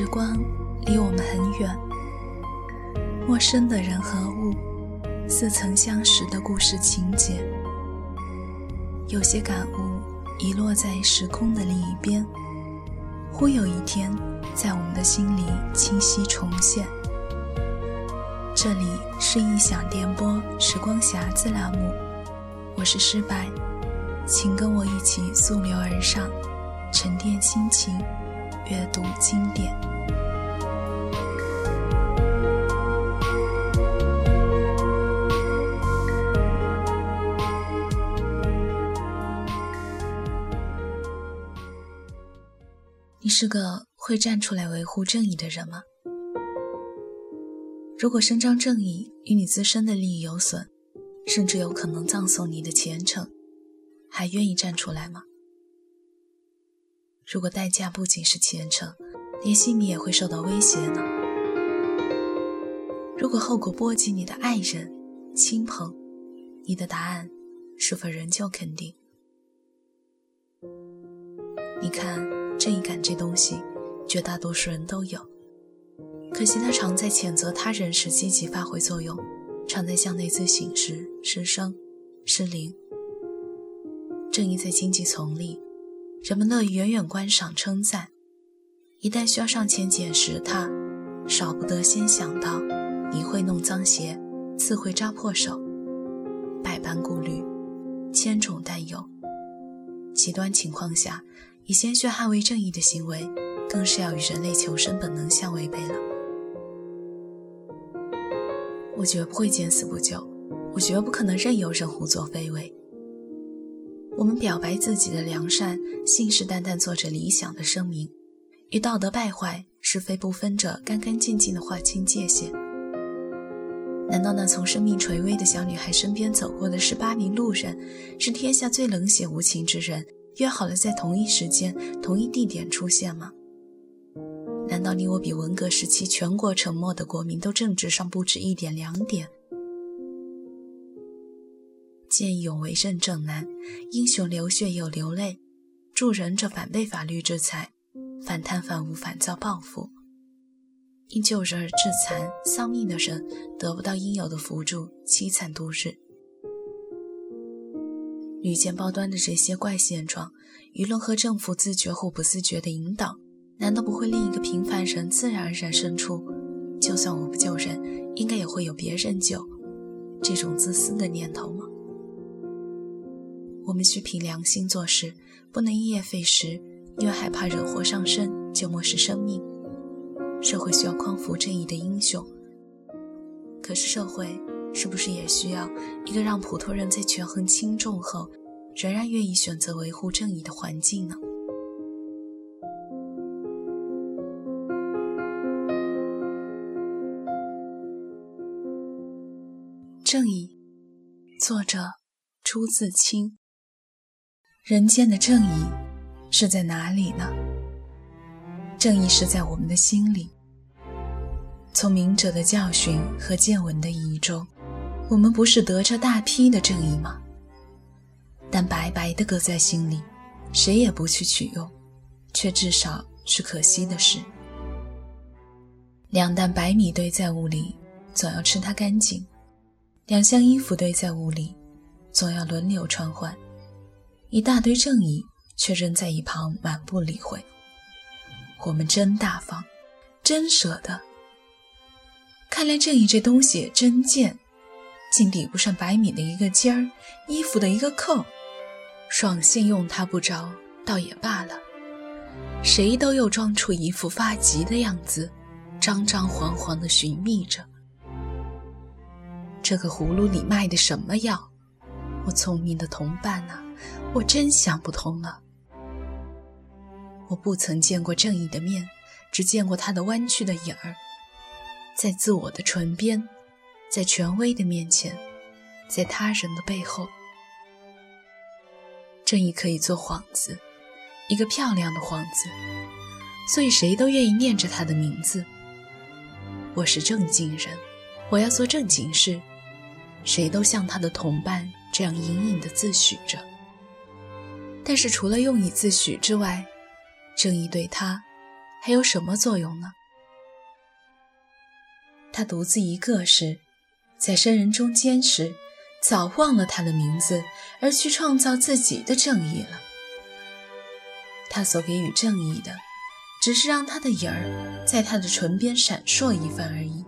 时光离我们很远，陌生的人和物，似曾相识的故事情节。有些感悟遗落在时空的另一边，忽有一天，在我们的心里清晰重现。这里是异响电波时光匣子栏目，我是诗白，请跟我一起溯流而上，沉淀心情。阅读经典。你是个会站出来维护正义的人吗？如果伸张正义与你自身的利益有损，甚至有可能葬送你的前程，还愿意站出来吗？如果代价不仅是前程，连性命也会受到威胁呢？如果后果波及你的爱人、亲朋，你的答案是否仍旧肯定？你看，正义感这东西，绝大多数人都有，可惜它常在谴责他人时积极发挥作用，常在向内自省时失声、失灵。正义在荆棘丛里。人们乐于远远观赏、称赞，一旦需要上前捡拾它，少不得先想到你会弄脏鞋、自会扎破手，百般顾虑，千种担忧。极端情况下，以鲜血捍卫正义的行为，更是要与人类求生本能相违背了。我绝不会见死不救，我绝不可能任由人胡作非为。我们表白自己的良善，信誓旦旦做着理想的声明，与道德败坏、是非不分者干干净净地划清界限。难道那从生命垂危的小女孩身边走过的十八名路人，是天下最冷血无情之人，约好了在同一时间、同一地点出现吗？难道你我比文革时期全国沉默的国民都政治上不止一点两点？见义勇为认证难，英雄流血又流泪，助人者反被法律制裁，反贪反污反遭报复。因救人而致残丧命的人得不到应有的扶助，凄惨度日。屡见报端的这些怪现状，舆论和政府自觉或不自觉的引导，难道不会令一个平凡人自然而然生出“就算我不救人，应该也会有别人救”这种自私的念头吗？我们需凭良心做事，不能因噎废食，因为害怕惹祸上身就漠视生命。社会需要匡扶正义的英雄，可是社会是不是也需要一个让普通人在权衡轻重后，仍然愿意选择维护正义的环境呢？正义，作者朱自清。人间的正义是在哪里呢？正义是在我们的心里。从明者的教训和见闻的意义中，我们不是得着大批的正义吗？但白白的搁在心里，谁也不去取用，却至少是可惜的事。两担白米堆在屋里，总要吃它干净；两箱衣服堆在屋里，总要轮流穿换。一大堆正义，却扔在一旁，满不理会。我们真大方，真舍得。看来正义这东西真贱，竟抵不上白米的一个尖儿，衣服的一个扣。爽性用它不着，倒也罢了。谁都又装出一副发急的样子，张张惶惶地寻觅着。这个葫芦里卖的什么药？我聪明的同伴呐！我真想不通了。我不曾见过正义的面，只见过他的弯曲的影儿，在自我的唇边，在权威的面前，在他人的背后。正义可以做幌子，一个漂亮的幌子，所以谁都愿意念着他的名字。我是正经人，我要做正经事，谁都像他的同伴这样隐隐的自诩着。但是除了用以自诩之外，正义对他，还有什么作用呢？他独自一个时，在生人中间时，早忘了他的名字，而去创造自己的正义了。他所给予正义的，只是让他的影儿在他的唇边闪烁一番而已。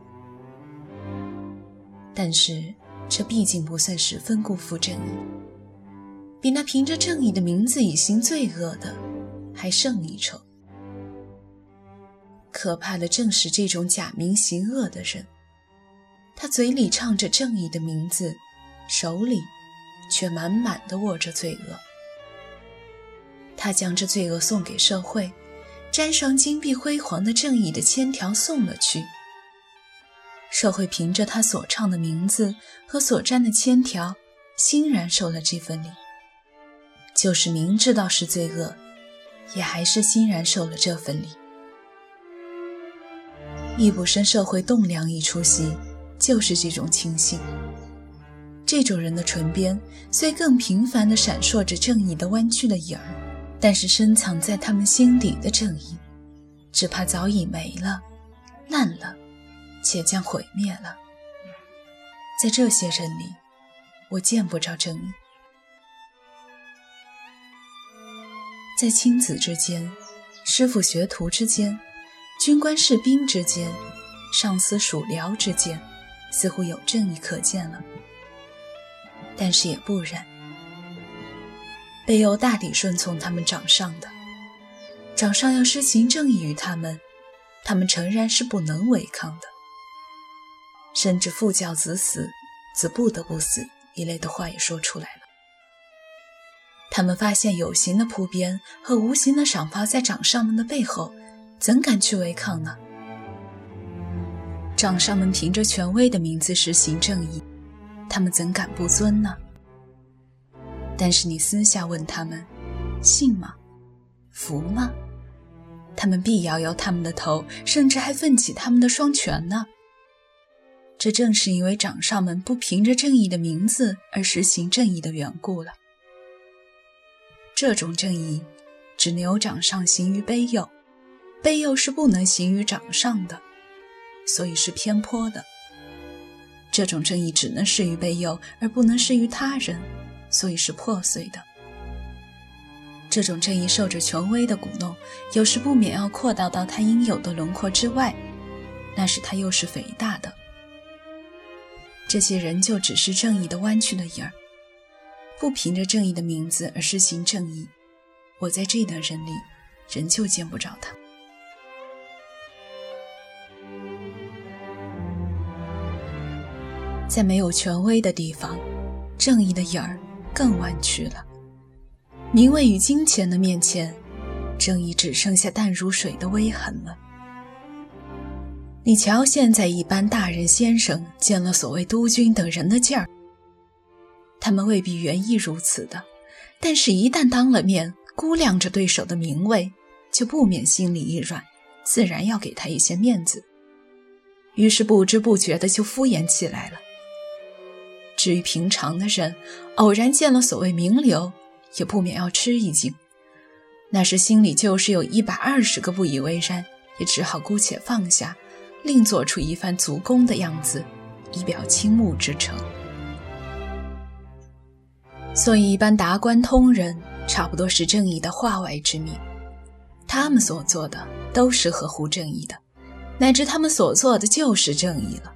但是，这毕竟不算十分辜负正义，比那凭着正义的名字以行罪恶的还胜一筹。可怕的正是这种假名行恶的人，他嘴里唱着正义的名字，手里却满满的握着罪恶。他将这罪恶送给社会，沾上金碧辉煌的正义的签条送了去。社会凭着他所唱的名字和所沾的签条，欣然受了这份礼。就是明知道是罪恶，也还是欣然受了这份礼。易卜生社会栋梁一出席，就是这种情形。这种人的唇边虽更频繁地闪烁着正义的弯曲的影儿，但是深藏在他们心底的正义，只怕早已没了、烂了，且将毁灭了。在这些人里，我见不着正义。在亲子之间，师傅学徒之间。军官士兵之间，上司属僚之间，似乎有正义可见了。但是也不然，背有大抵顺从他们掌上的，掌上要施行正义于他们，他们诚然是不能违抗的。甚至父教子死，子不得不死一类的话也说出来了。他们发现有形的铺边和无形的赏罚在掌上们的背后。怎敢去违抗呢？掌上们凭着权威的名字实行正义，他们怎敢不尊呢？但是你私下问他们，信吗？服吗？他们必摇摇他们的头，甚至还奋起他们的双拳呢。这正是因为掌上们不凭着正义的名字而实行正义的缘故了。这种正义，只能由掌上行于卑幼。背右是不能行于掌上的，所以是偏颇的。这种正义只能施于背右，而不能施于他人，所以是破碎的。这种正义受着权威的鼓弄，有时不免要扩大到它应有的轮廓之外，那时它又是肥大的。这些人就只是正义的弯曲的影儿，不凭着正义的名字而施行正义。我在这等人里，仍旧见不着他。在没有权威的地方，正义的影儿更弯曲了。名位与金钱的面前，正义只剩下淡如水的微痕了。你瞧，现在一般大人先生见了所谓督军等人的劲儿，他们未必原意如此的，但是，一旦当了面，估量着对手的名位，就不免心里一软，自然要给他一些面子，于是不知不觉的就敷衍起来了。至于平常的人，偶然见了所谓名流，也不免要吃一惊。那时心里就是有一百二十个不以为然，也只好姑且放下，另做出一番足弓的样子，以表倾慕之诚。所以，一般达官通人，差不多是正义的化外之民，他们所做的都是合乎正义的，乃至他们所做的就是正义了，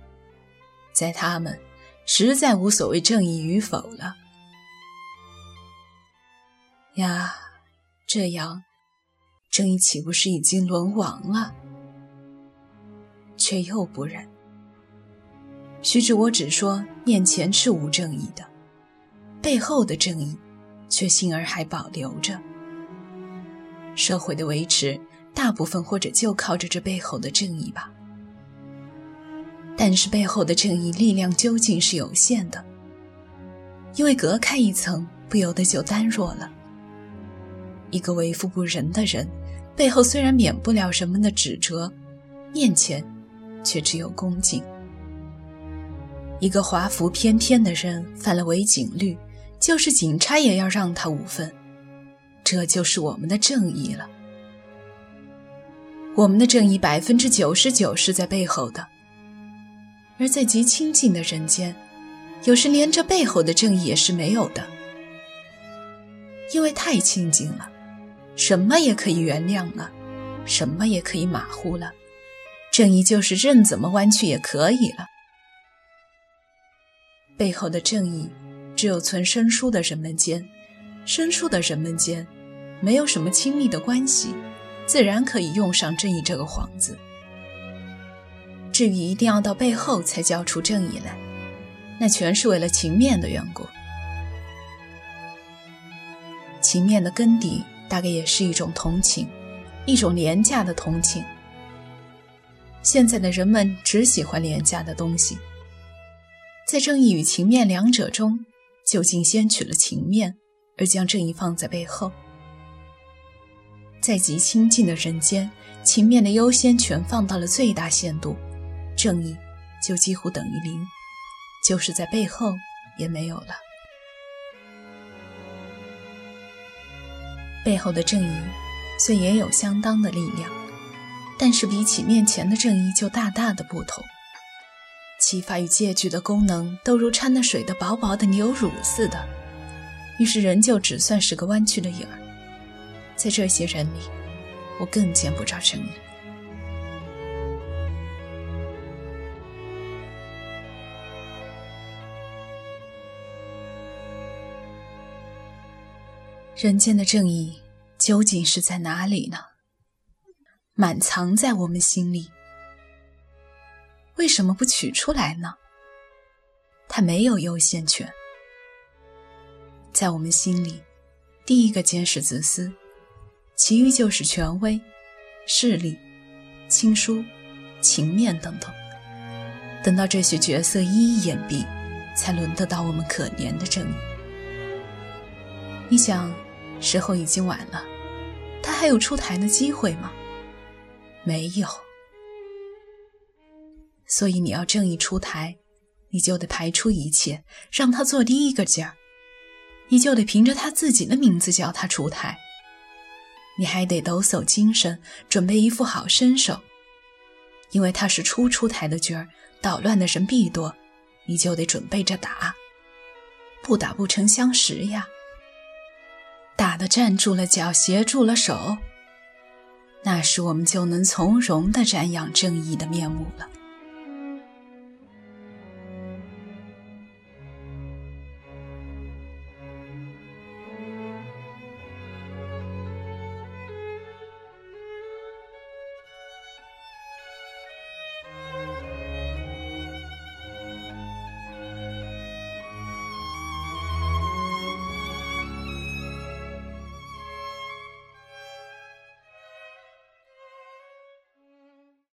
在他们。实在无所谓正义与否了呀！这样，正义岂不是已经沦亡了？却又不忍。须知我只说面前是无正义的，背后的正义却幸而还保留着。社会的维持，大部分或者就靠着这背后的正义吧。但是背后的正义力量究竟是有限的，因为隔开一层，不由得就单弱了。一个为富不仁的人，背后虽然免不了人们的指责，面前却只有恭敬；一个华服翩翩的人，犯了违警律，就是警察也要让他五分。这就是我们的正义了。我们的正义百分之九十九是在背后的。而在极亲近的人间，有时连这背后的正义也是没有的，因为太亲近了，什么也可以原谅了，什么也可以马虎了，正义就是任怎么弯曲也可以了。背后的正义，只有存生疏的人们间，生疏的人们间，没有什么亲密的关系，自然可以用上正义这个幌子。至于一定要到背后才交出正义来，那全是为了情面的缘故。情面的根底，大概也是一种同情，一种廉价的同情。现在的人们只喜欢廉价的东西，在正义与情面两者中，究竟先取了情面，而将正义放在背后。在极亲近的人间，情面的优先权放到了最大限度。正义就几乎等于零，就是在背后也没有了。背后的正义虽也有相当的力量，但是比起面前的正义就大大的不同。启发与戒具的功能都如掺了水的薄薄的牛乳似的，于是人就只算是个弯曲的影儿。在这些人里，我更见不着正义。人间的正义究竟是在哪里呢？满藏在我们心里，为什么不取出来呢？它没有优先权。在我们心里，第一个监视自私，其余就是权威、势力、亲疏、情面等等。等到这些角色一一掩蔽，才轮得到我们可怜的正义。你想？时候已经晚了，他还有出台的机会吗？没有。所以你要正义出台，你就得排除一切，让他做第一个劲儿，你就得凭着他自己的名字叫他出台。你还得抖擞精神，准备一副好身手，因为他是初出台的角儿，捣乱的人必多，你就得准备着打，不打不成相识呀。打的站住了脚，协住了手，那时我们就能从容地瞻仰正义的面目了。